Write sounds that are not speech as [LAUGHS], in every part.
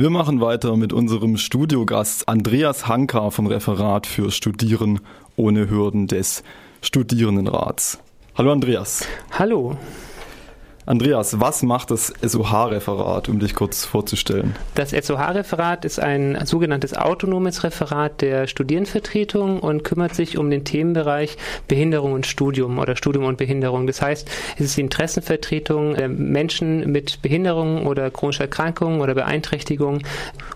Wir machen weiter mit unserem Studiogast Andreas Hanka vom Referat für Studieren ohne Hürden des Studierendenrats. Hallo Andreas. Hallo. Andreas, was macht das SOH-Referat, um dich kurz vorzustellen? Das SOH-Referat ist ein sogenanntes autonomes Referat der Studierendenvertretung und kümmert sich um den Themenbereich Behinderung und Studium oder Studium und Behinderung. Das heißt, es ist die Interessenvertretung der Menschen mit Behinderungen oder chronischer Erkrankungen oder Beeinträchtigungen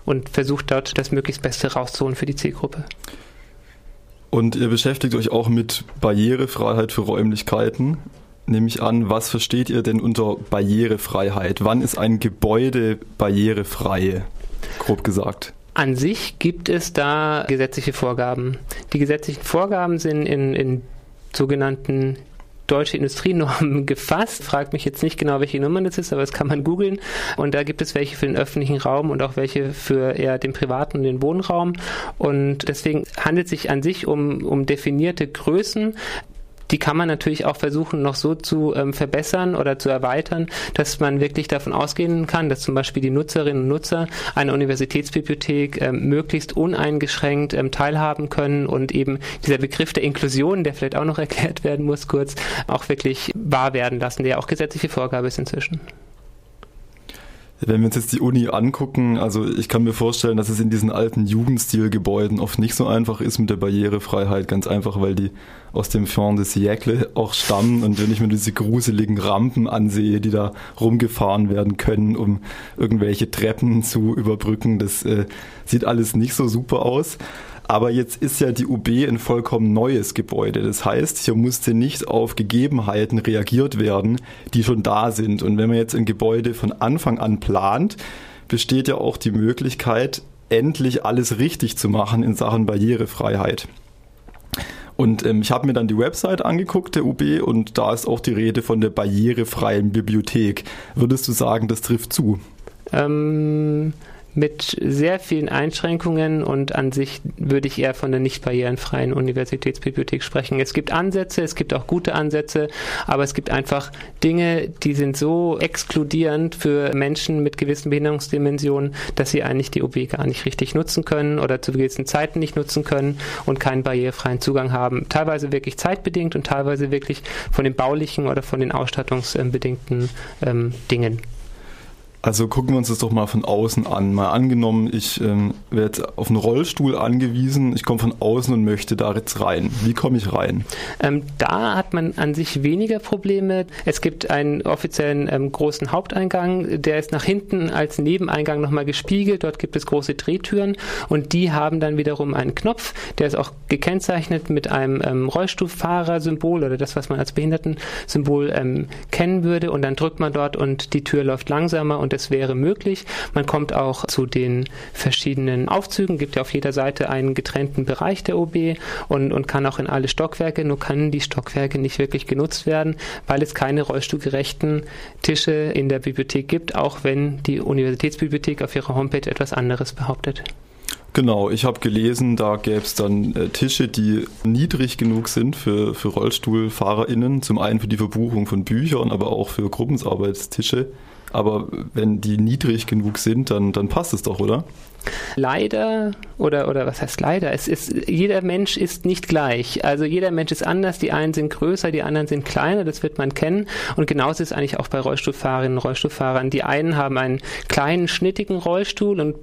und versucht dort das möglichst Beste rauszuholen für die Zielgruppe. Und ihr beschäftigt euch auch mit Barrierefreiheit für Räumlichkeiten nehme ich an, was versteht ihr denn unter Barrierefreiheit? Wann ist ein Gebäude barrierefrei, grob gesagt? An sich gibt es da gesetzliche Vorgaben. Die gesetzlichen Vorgaben sind in, in sogenannten deutsche Industrienormen [LAUGHS] gefasst. Fragt mich jetzt nicht genau, welche Nummer das ist, aber das kann man googeln. Und da gibt es welche für den öffentlichen Raum und auch welche für eher den privaten und den Wohnraum. Und deswegen handelt es sich an sich um, um definierte Größen, die kann man natürlich auch versuchen, noch so zu ähm, verbessern oder zu erweitern, dass man wirklich davon ausgehen kann, dass zum Beispiel die Nutzerinnen und Nutzer einer Universitätsbibliothek ähm, möglichst uneingeschränkt ähm, teilhaben können und eben dieser Begriff der Inklusion, der vielleicht auch noch [LAUGHS] erklärt werden muss, kurz, auch wirklich wahr werden lassen, der auch gesetzliche Vorgabe ist inzwischen. Wenn wir uns jetzt die Uni angucken, also ich kann mir vorstellen, dass es in diesen alten Jugendstilgebäuden oft nicht so einfach ist mit der Barrierefreiheit, ganz einfach, weil die aus dem Fond des Siècle auch stammen und wenn ich mir diese gruseligen Rampen ansehe, die da rumgefahren werden können, um irgendwelche Treppen zu überbrücken, das äh, sieht alles nicht so super aus. Aber jetzt ist ja die UB ein vollkommen neues Gebäude. Das heißt, hier musste nicht auf Gegebenheiten reagiert werden, die schon da sind. Und wenn man jetzt ein Gebäude von Anfang an plant, besteht ja auch die Möglichkeit, endlich alles richtig zu machen in Sachen Barrierefreiheit. Und ähm, ich habe mir dann die Website angeguckt, der UB, und da ist auch die Rede von der barrierefreien Bibliothek. Würdest du sagen, das trifft zu? Ähm, mit sehr vielen Einschränkungen und an sich würde ich eher von der nicht barrierenfreien Universitätsbibliothek sprechen. Es gibt Ansätze, es gibt auch gute Ansätze, aber es gibt einfach Dinge, die sind so exkludierend für Menschen mit gewissen Behinderungsdimensionen, dass sie eigentlich die OB gar nicht richtig nutzen können oder zu gewissen Zeiten nicht nutzen können und keinen barrierefreien Zugang haben. Teilweise wirklich zeitbedingt und teilweise wirklich von den baulichen oder von den ausstattungsbedingten ähm, Dingen. Also gucken wir uns das doch mal von außen an. Mal angenommen, ich ähm, werde auf einen Rollstuhl angewiesen, ich komme von außen und möchte da jetzt rein. Wie komme ich rein? Ähm, da hat man an sich weniger Probleme. Es gibt einen offiziellen ähm, großen Haupteingang, der ist nach hinten als Nebeneingang nochmal gespiegelt. Dort gibt es große Drehtüren und die haben dann wiederum einen Knopf, der ist auch gekennzeichnet mit einem ähm, Rollstuhlfahrer-Symbol oder das, was man als Behindertensymbol ähm, kennen würde. Und dann drückt man dort und die Tür läuft langsamer und es wäre möglich. Man kommt auch zu den verschiedenen Aufzügen, gibt ja auf jeder Seite einen getrennten Bereich der OB und, und kann auch in alle Stockwerke, nur können die Stockwerke nicht wirklich genutzt werden, weil es keine rollstuhlgerechten Tische in der Bibliothek gibt, auch wenn die Universitätsbibliothek auf ihrer Homepage etwas anderes behauptet. Genau, ich habe gelesen, da gäbe es dann äh, Tische, die niedrig genug sind für, für RollstuhlfahrerInnen. Zum einen für die Verbuchung von Büchern, aber auch für Gruppenarbeitstische. Aber wenn die niedrig genug sind, dann, dann passt es doch, oder? Leider, oder, oder was heißt leider? Es ist, jeder Mensch ist nicht gleich. Also jeder Mensch ist anders. Die einen sind größer, die anderen sind kleiner. Das wird man kennen. Und genauso ist es eigentlich auch bei Rollstuhlfahrerinnen und Rollstuhlfahrern. Die einen haben einen kleinen, schnittigen Rollstuhl und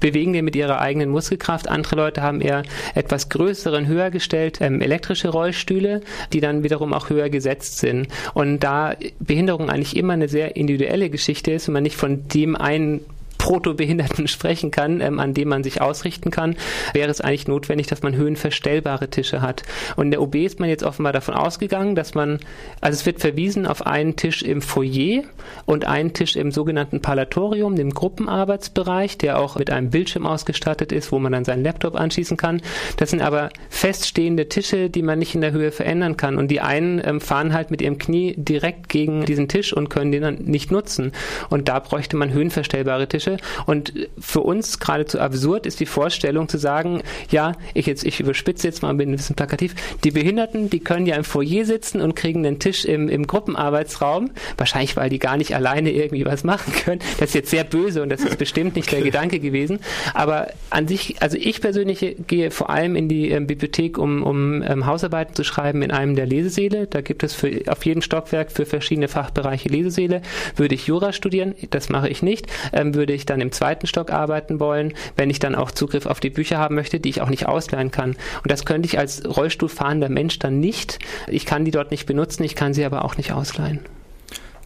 bewegen den mit ihrer eigenen Muskelkraft. Andere Leute haben eher etwas größeren, höher gestellt ähm, elektrische Rollstühle, die dann wiederum auch höher gesetzt sind. Und da Behinderung eigentlich immer eine sehr individuelle Geschichte ist und man nicht von dem einen Protobehinderten [LAUGHS] sprechen kann, ähm, an dem man sich ausrichten kann, wäre es eigentlich notwendig, dass man höhenverstellbare Tische hat. Und in der OB ist man jetzt offenbar davon ausgegangen, dass man, also es wird verwiesen auf einen Tisch im Foyer und einen Tisch im sogenannten Palatorium, dem Gruppenarbeitsbereich, der auch mit einem Bildschirm ausgestattet ist, wo man dann seinen Laptop anschließen kann. Das sind aber feststehende Tische, die man nicht in der Höhe verändern kann. Und die einen ähm, fahren halt mit ihrem Knie direkt gegen diesen Tisch und können den dann nicht nutzen. Und da bräuchte man höhenverstellbare Tische Und für uns geradezu absurd ist die Vorstellung zu sagen, ja, ich jetzt, ich überspitze jetzt mal, bin ein bisschen plakativ, die Behinderten, die können ja im Foyer sitzen und kriegen einen Tisch im, im Gruppenarbeitsraum. Wahrscheinlich, weil die gar nicht alleine irgendwie was machen können. Das ist jetzt sehr böse und das ist bestimmt nicht der Gedanke gewesen. Aber an sich, also ich persönlich gehe vor allem in die ähm, Bibliothek, um, um ähm, Hausarbeiten zu schreiben in einem der Lesesäle. Da gibt es für, auf jedem Stockwerk für verschiedene Fachbereiche Lesesäle. Würde ich Jura studieren, das mache ich nicht, ähm, würde ich dann im zweiten Stock arbeiten wollen, wenn ich dann auch Zugriff auf die Bücher haben möchte, die ich auch nicht ausleihen kann. Und das könnte ich als Rollstuhlfahrender Mensch dann nicht. Ich kann die dort nicht benutzen, ich kann sie aber auch nicht ausleihen.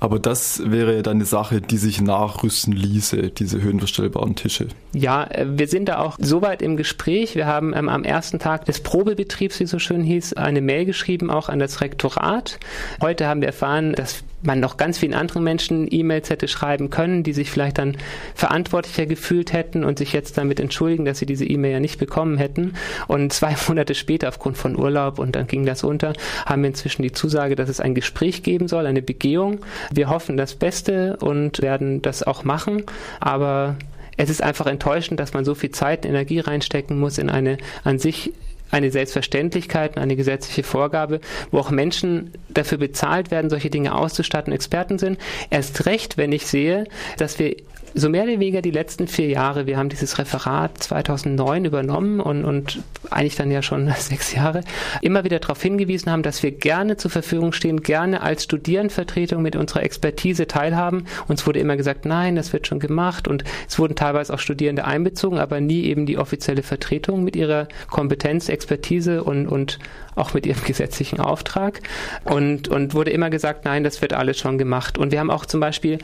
Aber das wäre ja dann eine Sache, die sich nachrüsten ließe, diese höhenverstellbaren Tische. Ja, äh, wir sind da auch soweit im Gespräch. Wir haben ähm, am ersten Tag des Probebetriebs, wie es so schön hieß, eine Mail geschrieben, auch an das Rektorat. Heute haben wir erfahren, dass man noch ganz vielen anderen Menschen E-Mails hätte schreiben können, die sich vielleicht dann verantwortlicher gefühlt hätten und sich jetzt damit entschuldigen, dass sie diese E-Mail ja nicht bekommen hätten. Und zwei [LAUGHS] Monate später, aufgrund von Urlaub, und dann ging das unter, haben wir inzwischen die Zusage, dass es ein Gespräch geben soll, eine Begehung. Wir hoffen das Beste und werden das auch machen, aber es ist einfach enttäuschend, dass man so viel Zeit und Energie reinstecken muss in eine an sich eine Selbstverständlichkeit, eine gesetzliche Vorgabe, wo auch Menschen dafür bezahlt werden, solche Dinge auszustatten, Experten sind. Erst recht, wenn ich sehe, dass wir so mehr oder weniger die letzten vier Jahre, wir haben dieses Referat 2009 übernommen und, und eigentlich dann ja schon [LAUGHS] sechs Jahre, immer wieder darauf hingewiesen haben, dass wir gerne zur Verfügung stehen, gerne als Studierendenvertretung mit unserer Expertise teilhaben. Uns wurde immer gesagt, nein, das wird schon gemacht und es wurden teilweise auch Studierende einbezogen, aber nie eben die offizielle Vertretung mit ihrer Kompetenz, Expertise und, und auch mit ihrem [LAUGHS] gesetzlichen Auftrag. Und, und wurde immer gesagt, nein, das wird alles schon gemacht. Und wir haben auch zum Beispiel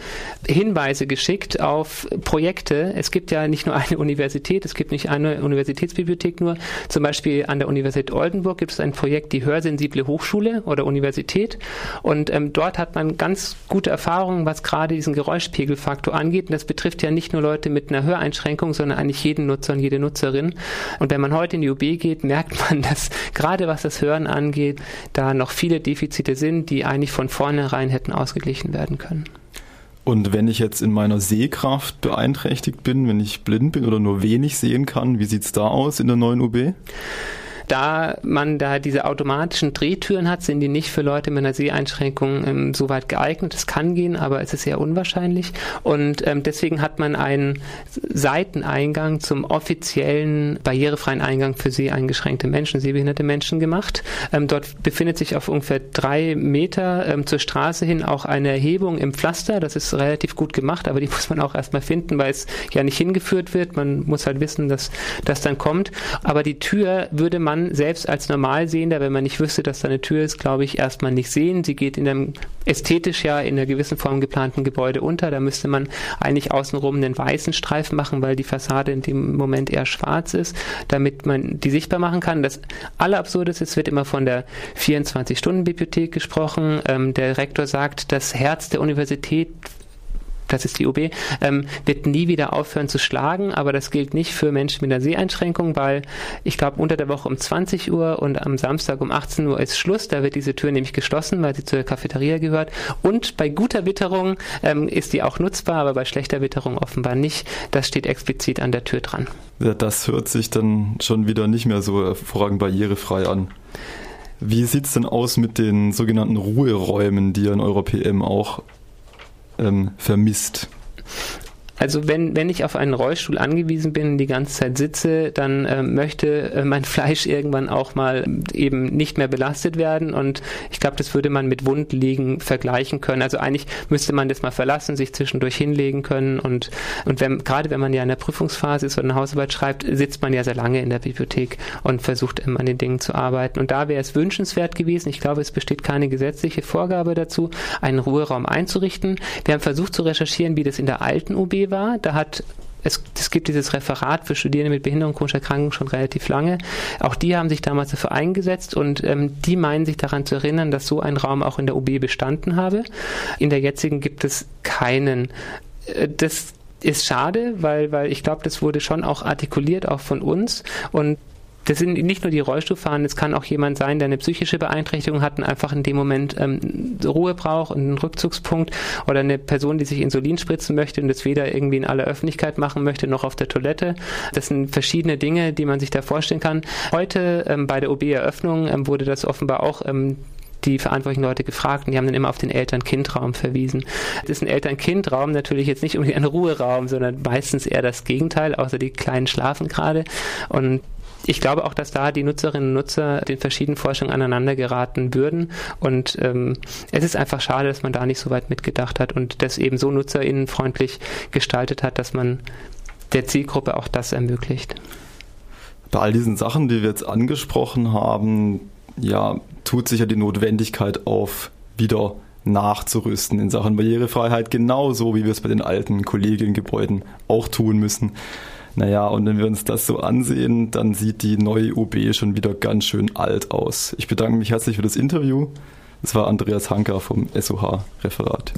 Hinweise geschickt auf Projekte. Es gibt ja nicht nur eine Universität, es gibt nicht eine Universitätsbibliothek nur. Zum Beispiel an der Universität Oldenburg gibt es ein Projekt, die Hörsensible Hochschule oder Universität. Und ähm, dort hat man ganz gute Erfahrungen, was gerade diesen Geräuschpegelfaktor angeht. Und das betrifft ja nicht nur Leute mit einer Höreinschränkung, sondern eigentlich jeden Nutzer und jede Nutzerin. Und wenn man heute in die UB geht, merkt man, [LAUGHS] dass gerade was das Hören angeht, da noch viele Defizite sind, die eigentlich von vornherein hätten ausgeglichen werden können. Und wenn ich jetzt in meiner Sehkraft beeinträchtigt bin, wenn ich blind bin oder nur wenig sehen kann, wie sieht es da aus in der neuen UB? Da man da diese automatischen Drehtüren hat, sind die nicht für Leute mit einer Seheinschränkung ähm, so weit geeignet. Es kann gehen, aber es ist sehr unwahrscheinlich. Und ähm, deswegen hat man einen Seiteneingang zum offiziellen barrierefreien Eingang für seheingeschränkte Menschen, sehbehinderte Menschen gemacht. Ähm, dort befindet sich auf ungefähr drei Meter ähm, zur Straße hin auch eine Erhebung im Pflaster. Das ist relativ gut gemacht, aber die [LAUGHS] muss man auch erstmal finden, weil es ja nicht hingeführt wird. Man muss halt wissen, dass das dann kommt. Aber die Tür würde man man selbst als Normalsehender, wenn man nicht wüsste, dass da eine Tür ist, glaube ich, erstmal nicht sehen. Sie geht in einem ästhetisch ja in einer gewissen Form geplanten Gebäude unter. Da müsste man eigentlich außenrum einen weißen Streifen machen, weil die Fassade in dem Moment eher schwarz ist, damit man die sichtbar machen kann. Das Allerabsurdeste ist, es wird immer von der 24-Stunden-Bibliothek gesprochen. Ähm, der Rektor sagt, das Herz der Universität das ist die UB, ähm, wird nie wieder aufhören zu schlagen, aber das gilt nicht für Menschen mit einer Seheinschränkung, weil ich glaube unter der Woche um 20 Uhr und am Samstag um 18 Uhr ist Schluss, da wird diese Tür nämlich geschlossen, weil sie zur Cafeteria gehört und bei guter Witterung ähm, ist die auch nutzbar, aber bei schlechter Witterung offenbar nicht. Das steht explizit an der Tür dran. Ja, das hört sich dann schon wieder nicht mehr so hervorragend barrierefrei an. Wie sieht es denn aus mit den sogenannten Ruheräumen, die ja in eurer PM auch ähm, vermisst? Also wenn, wenn ich auf einen Rollstuhl angewiesen bin, die ganze Zeit sitze, dann äh, möchte äh, mein [LAUGHS] Fleisch irgendwann auch mal eben nicht mehr belastet werden und ich glaube, das würde man mit Wundliegen vergleichen können. Also eigentlich müsste man das mal verlassen, sich zwischendurch hinlegen können und, und wenn, gerade wenn man ja in der Prüfungsphase ist oder eine Hausarbeit schreibt, sitzt man ja sehr lange in der Bibliothek und versucht immer an den Dingen zu arbeiten. Und da wäre es wünschenswert gewesen, ich glaube, es besteht keine gesetzliche Vorgabe dazu, einen Ruheraum einzurichten. Wir haben versucht zu recherchieren, wie das in der alten UB war. Da hat es, es, gibt dieses Referat für Studierende mit Behinderung, chronischer Erkrankung schon relativ lange. Auch die haben sich damals dafür eingesetzt und ähm, die meinen sich daran zu erinnern, dass so ein Raum auch in der UB bestanden habe. In der jetzigen gibt es keinen. Äh, das ist schade, weil, weil ich glaube, das wurde schon auch artikuliert, auch von uns. Und das sind nicht nur die Rollstuhlfahrenden, es kann auch jemand sein, der eine psychische Beeinträchtigung hat und einfach in dem Moment ähm, Ruhe braucht und einen Rückzugspunkt oder eine Person, die sich Insulin spritzen möchte und das weder irgendwie in aller Öffentlichkeit machen möchte noch auf der Toilette. Das sind verschiedene Dinge, die man sich da vorstellen kann. Heute ähm, bei der OB-Eröffnung ähm, wurde das offenbar auch ähm, die verantwortlichen Leute gefragt und die haben dann immer auf den Eltern-Kind-Raum verwiesen. Das ist ein Eltern-Kind-Raum natürlich jetzt nicht unbedingt ein Ruheraum, sondern meistens eher das Gegenteil, außer die Kleinen schlafen gerade. Und ich glaube auch, dass da die Nutzerinnen und Nutzer den verschiedenen Forschungen aneinander geraten würden. Und ähm, es ist einfach schade, dass man da nicht so weit mitgedacht hat und das eben so nutzerinnenfreundlich gestaltet hat, dass man der Zielgruppe auch das ermöglicht. Bei all diesen Sachen, die wir jetzt angesprochen haben, ja, tut sich ja die Notwendigkeit auf, wieder nachzurüsten in Sachen Barrierefreiheit, genauso wie wir es bei den alten Kollegiengebäuden auch tun müssen. Naja, und wenn wir uns das so ansehen, dann sieht die neue UB schon wieder ganz schön alt aus. Ich bedanke mich herzlich für das Interview. Es war Andreas Hanker vom SOH-Referat.